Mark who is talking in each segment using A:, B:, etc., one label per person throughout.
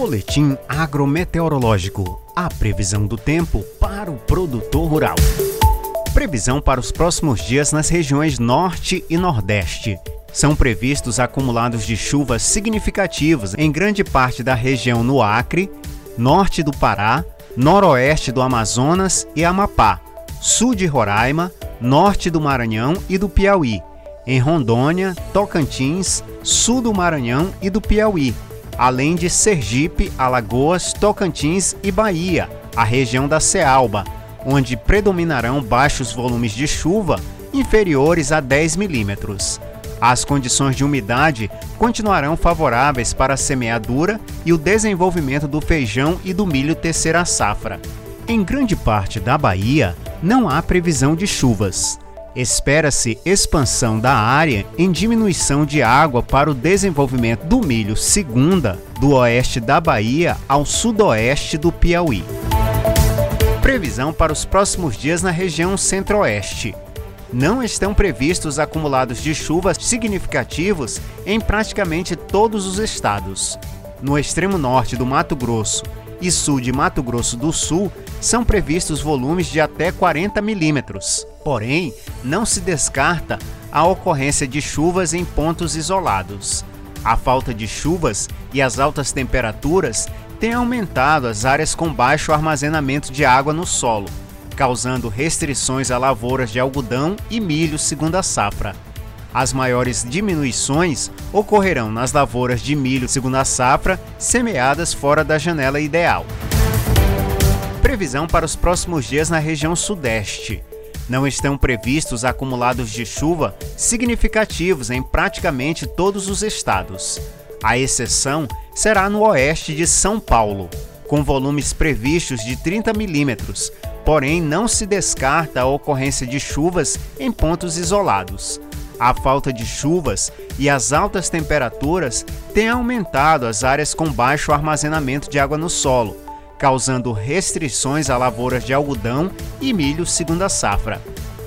A: Boletim agrometeorológico. A previsão do tempo para o produtor rural. Previsão para os próximos dias nas regiões Norte e Nordeste. São previstos acumulados de chuvas significativos em grande parte da região no Acre, norte do Pará, noroeste do Amazonas e Amapá, sul de Roraima, norte do Maranhão e do Piauí, em Rondônia, Tocantins, sul do Maranhão e do Piauí, além de Sergipe, Alagoas, Tocantins e Bahia, a região da Cealba, onde predominarão baixos volumes de chuva inferiores a 10 milímetros. As condições de umidade continuarão favoráveis para a semeadura e o desenvolvimento do feijão e do milho terceira safra. Em grande parte da Bahia, não há previsão de chuvas. Espera-se expansão da área em diminuição de água para o desenvolvimento do milho segunda, do oeste da Bahia ao sudoeste do Piauí. Previsão para os próximos dias na região centro-oeste. Não estão previstos acumulados de chuvas significativos em praticamente todos os estados. No extremo norte do Mato Grosso e sul de Mato Grosso do Sul, são previstos volumes de até 40 milímetros. Porém, não se descarta a ocorrência de chuvas em pontos isolados. A falta de chuvas e as altas temperaturas têm aumentado as áreas com baixo armazenamento de água no solo, causando restrições a lavouras de algodão e milho segunda safra. As maiores diminuições ocorrerão nas lavouras de milho segunda safra semeadas fora da janela ideal. Previsão para os próximos dias na região sudeste. Não estão previstos acumulados de chuva significativos em praticamente todos os estados. A exceção será no oeste de São Paulo, com volumes previstos de 30 milímetros, porém não se descarta a ocorrência de chuvas em pontos isolados. A falta de chuvas e as altas temperaturas têm aumentado as áreas com baixo armazenamento de água no solo, causando restrições a lavouras de algodão e milho segunda safra.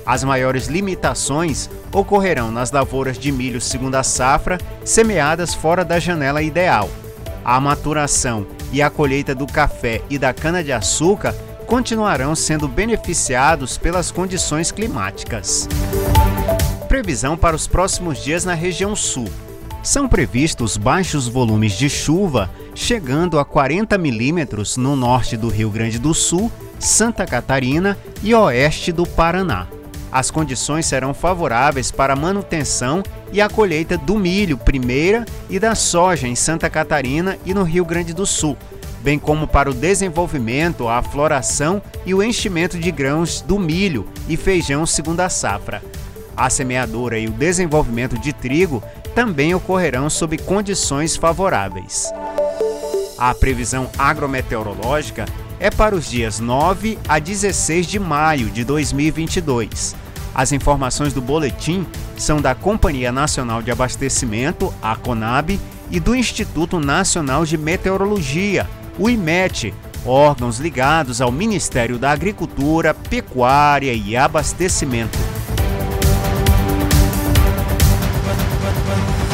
A: As maiores limitações ocorrerão nas lavouras de milho segunda safra semeadas fora da janela ideal. A maturação e a colheita do café e da cana-de-açúcar continuarão sendo beneficiados pelas condições climáticas. Previsão para os próximos dias na região sul. São previstos baixos volumes de chuva, chegando a 40 milímetros no norte do Rio Grande do Sul, Santa Catarina e oeste do Paraná. As condições serão favoráveis para a manutenção e a colheita do milho primeira e da soja em Santa Catarina e no Rio Grande do Sul, bem como para o desenvolvimento, a floração e o enchimento de grãos do milho e feijão segunda safra. A semeadura e o desenvolvimento de trigo também ocorrerão sob condições favoráveis. A previsão agrometeorológica é para os dias 9 a 16 de maio de 2022. As informações do boletim são da Companhia Nacional de Abastecimento, a CONAB, e do Instituto Nacional de Meteorologia, o IMET, órgãos ligados ao Ministério da Agricultura, Pecuária e Abastecimento. Thank you.